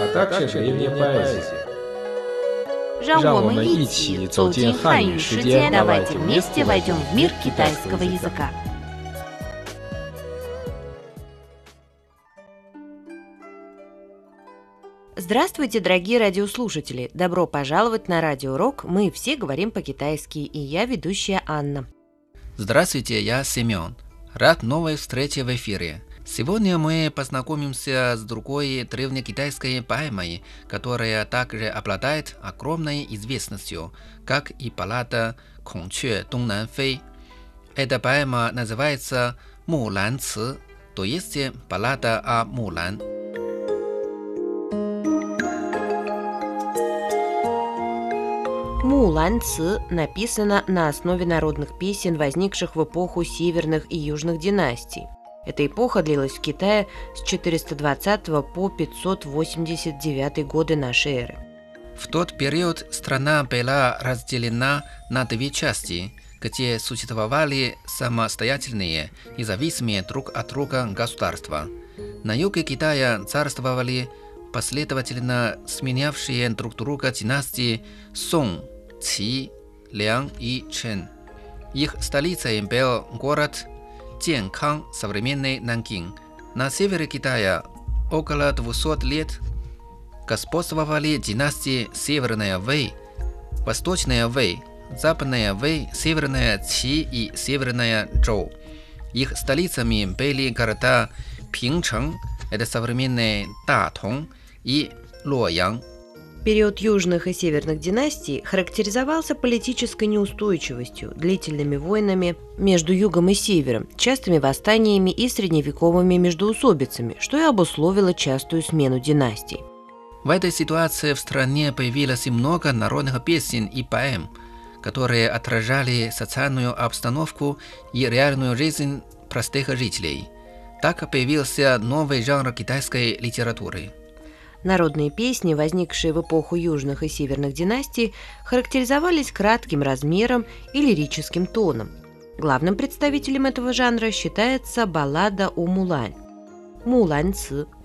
а также древняя поэзия. 让我们让我们一一起起走走进进汉语汉语世世界界， давайте давайте вместе вместе войдем в мир войдем в китайского китайского языка. Здравствуйте, дорогие радиослушатели! Добро пожаловать на Радио Рок. Мы все говорим по-китайски, и я ведущая Анна. Здравствуйте, я Семен. Рад новой встрече в эфире. Сегодня мы познакомимся с другой древнекитайской поэмой, которая также обладает огромной известностью, как и баллада «Конче Доннан Фэй». Эта поэма называется «Мулан Ци», то есть баллада о Мулан. Мулан Ци написана на основе народных песен, возникших в эпоху северных и южных династий. Эта эпоха длилась в Китае с 420 по 589 годы нашей эры. В тот период страна была разделена на две части, где существовали самостоятельные и зависимые друг от друга государства. На юге Китая царствовали последовательно сменявшие друг друга династии Сong, Ци, Лян и Чен. Их столицей был город Дженкан, современный Нанкин. На севере Китая около 200 лет господствовали династии Северная Вэй, Восточная Вэй, Западная Вэй, Северная Qi и Северная Чжоу. Их столицами были города Пинчэн, это современный Датong, и Лоян. Период южных и северных династий характеризовался политической неустойчивостью, длительными войнами между югом и севером, частыми восстаниями и средневековыми междоусобицами, что и обусловило частую смену династий. В этой ситуации в стране появилось много народных песен и поэм, которые отражали социальную обстановку и реальную жизнь простых жителей. Так появился новый жанр китайской литературы. Народные песни, возникшие в эпоху южных и северных династий, характеризовались кратким размером и лирическим тоном. Главным представителем этого жанра считается баллада о Мулань. Мулань.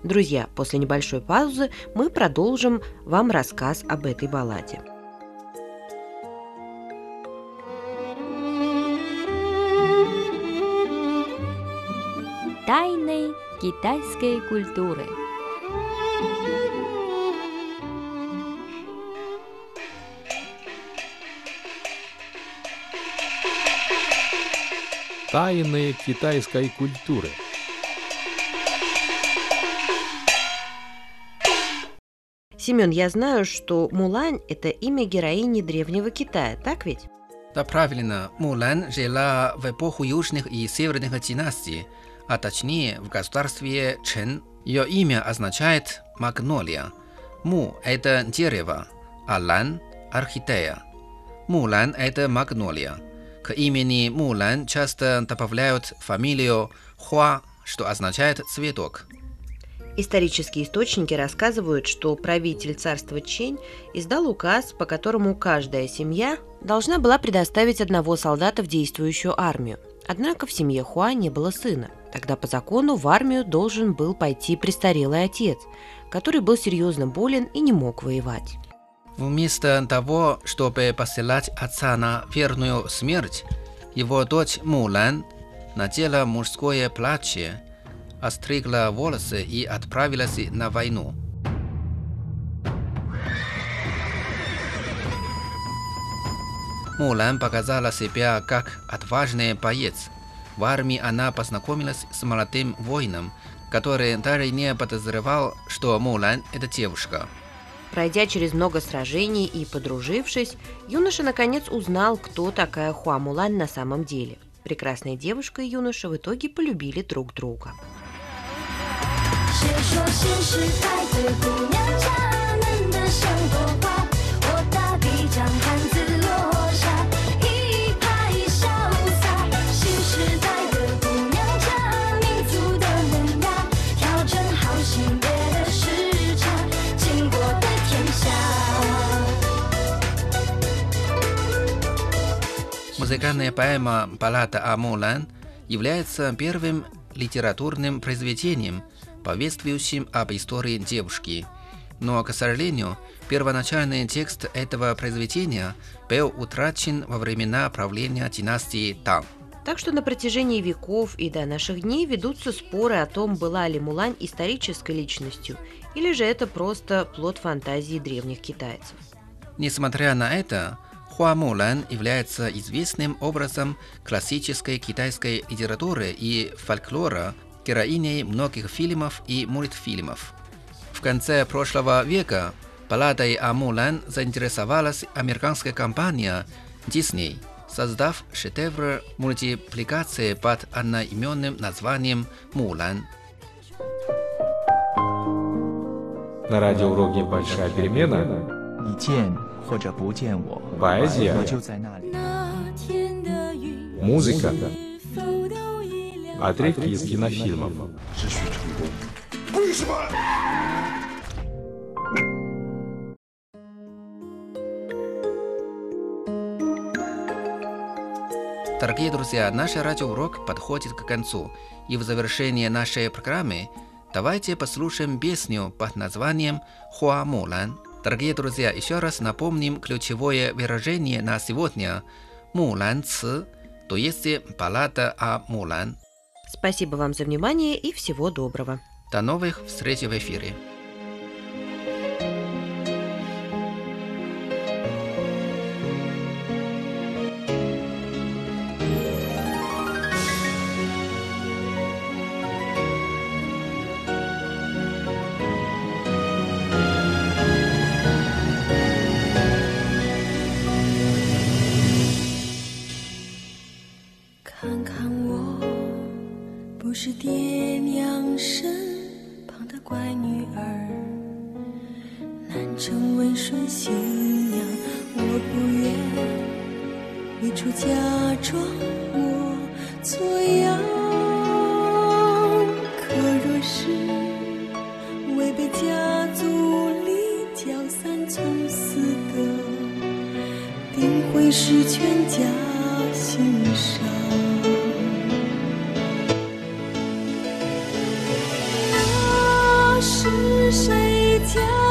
Друзья, после небольшой паузы мы продолжим вам рассказ об этой балладе. Тайны китайской культуры. Тайны китайской культуры. Семен, я знаю, что Мулань – это имя героини древнего Китая, так ведь? Да, правильно, Мулан жила в эпоху южных и северных династий, а точнее в государстве Чен. Ее имя означает «магнолия». Му – это дерево, а лан – орхидея. Мулан – это магнолия. К имени Мулан часто добавляют фамилию Хуа, что означает «цветок». Исторические источники рассказывают, что правитель царства Чень издал указ, по которому каждая семья должна была предоставить одного солдата в действующую армию. Однако в семье Хуа не было сына. Тогда по закону в армию должен был пойти престарелый отец, который был серьезно болен и не мог воевать. Вместо того, чтобы посылать отца на верную смерть, его дочь Мулан надела мужское платье, остригла волосы и отправилась на войну. Мулан показала себя как отважный боец. В армии она познакомилась с молодым воином, который даже не подозревал, что Мулан – это девушка. Пройдя через много сражений и подружившись, юноша наконец узнал, кто такая Хуа Мулань на самом деле. Прекрасная девушка и юноша в итоге полюбили друг друга. 谁说新时代 Музыкальная поэма «Баллада о Мулан» является первым литературным произведением, повествующим об истории девушки. Но, к сожалению, первоначальный текст этого произведения был утрачен во времена правления династии Тан. Так что на протяжении веков и до наших дней ведутся споры о том, была ли Мулань исторической личностью, или же это просто плод фантазии древних китайцев. Несмотря на это, Хуа Мулан является известным образом классической китайской литературы и фольклора, героиней многих фильмов и мультфильмов. В конце прошлого века балладой о Мулан заинтересовалась американская компания Disney, создав шедевр мультипликации под одноименным названием «Мулан». На радиоуроке «Большая перемена» 你见或者不见我， поэзия, 我就在那里。 музыка, отрывки из кинофильмов. 只需成功。为什么？ Дорогие друзья, наш радиоурок подходит к концу, и в завершение нашей программы давайте послушаем песню под названием «Хуа Мулан». Дорогие друзья, еще раз напомним ключевое выражение на сегодня «Мулан Ци», то есть баллада о Мулан. Спасибо вам за внимание и всего доброго. До новых встреч в эфире. “是爹娘身旁的乖女儿，难成温顺信仰，我不愿一出嫁妆我作样。可若是违背家族里教三从四德，定会是全家心伤。谁家？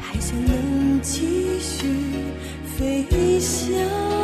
还想能继续飞翔，